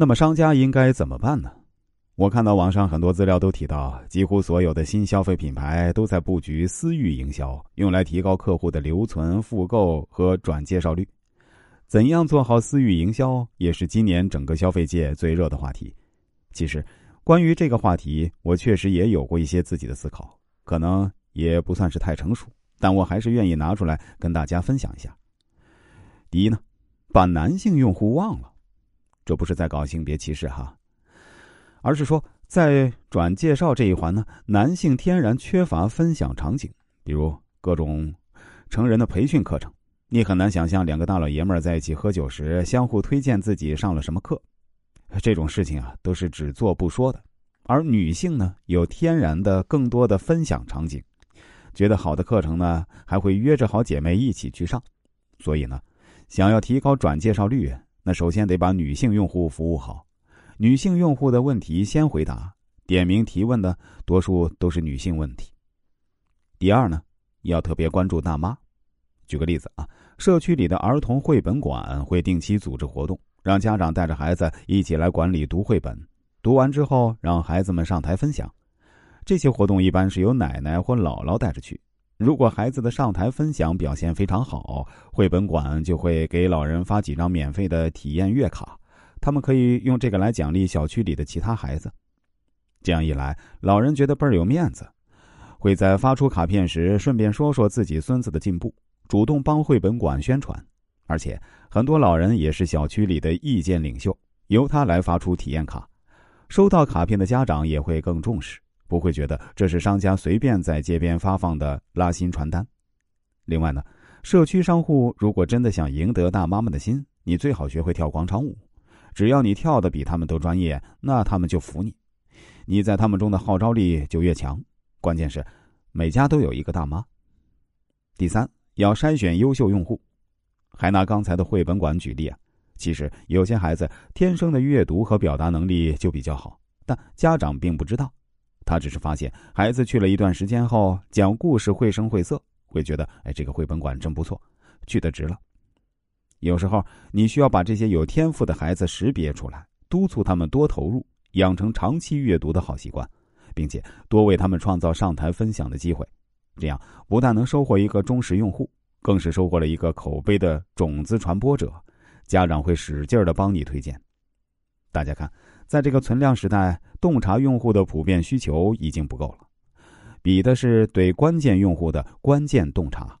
那么商家应该怎么办呢？我看到网上很多资料都提到，几乎所有的新消费品牌都在布局私域营销，用来提高客户的留存、复购和转介绍率。怎样做好私域营销，也是今年整个消费界最热的话题。其实，关于这个话题，我确实也有过一些自己的思考，可能也不算是太成熟，但我还是愿意拿出来跟大家分享一下。第一呢，把男性用户忘了，这不是在搞性别歧视哈，而是说在转介绍这一环呢，男性天然缺乏分享场景，比如各种成人的培训课程，你很难想象两个大老爷们儿在一起喝酒时相互推荐自己上了什么课。这种事情啊，都是只做不说的，而女性呢，有天然的更多的分享场景，觉得好的课程呢，还会约着好姐妹一起去上，所以呢，想要提高转介绍率，那首先得把女性用户服务好，女性用户的问题先回答，点名提问的多数都是女性问题。第二呢，要特别关注大妈，举个例子啊，社区里的儿童绘本馆会定期组织活动。让家长带着孩子一起来管理读绘本，读完之后让孩子们上台分享。这些活动一般是由奶奶或姥姥带着去。如果孩子的上台分享表现非常好，绘本馆就会给老人发几张免费的体验月卡，他们可以用这个来奖励小区里的其他孩子。这样一来，老人觉得倍儿有面子，会在发出卡片时顺便说说自己孙子的进步，主动帮绘本馆宣传。而且很多老人也是小区里的意见领袖，由他来发出体验卡，收到卡片的家长也会更重视，不会觉得这是商家随便在街边发放的拉新传单。另外呢，社区商户如果真的想赢得大妈们的心，你最好学会跳广场舞，只要你跳的比他们都专业，那他们就服你，你在他们中的号召力就越强。关键是每家都有一个大妈。第三，要筛选优秀用户。还拿刚才的绘本馆举例啊，其实有些孩子天生的阅读和表达能力就比较好，但家长并不知道，他只是发现孩子去了一段时间后讲故事绘声绘色，会觉得哎这个绘本馆真不错，去的值了。有时候你需要把这些有天赋的孩子识别出来，督促他们多投入，养成长期阅读的好习惯，并且多为他们创造上台分享的机会，这样不但能收获一个忠实用户。更是收获了一个口碑的种子传播者，家长会使劲的帮你推荐。大家看，在这个存量时代，洞察用户的普遍需求已经不够了，比的是对关键用户的关键洞察。